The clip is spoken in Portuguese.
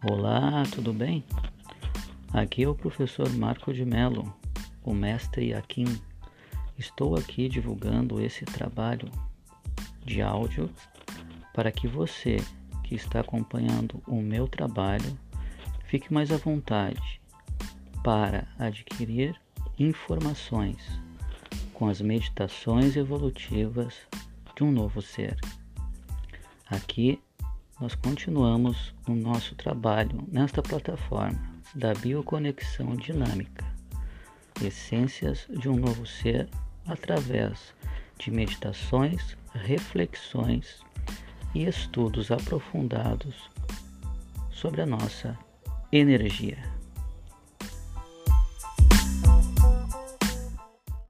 Olá, tudo bem? Aqui é o professor Marco de Mello, o mestre Akin. Estou aqui divulgando esse trabalho de áudio para que você que está acompanhando o meu trabalho fique mais à vontade para adquirir informações com as meditações evolutivas de um novo ser. Aqui nós continuamos o nosso trabalho nesta plataforma da bioconexão dinâmica, essências de um novo ser através de meditações, reflexões e estudos aprofundados sobre a nossa energia.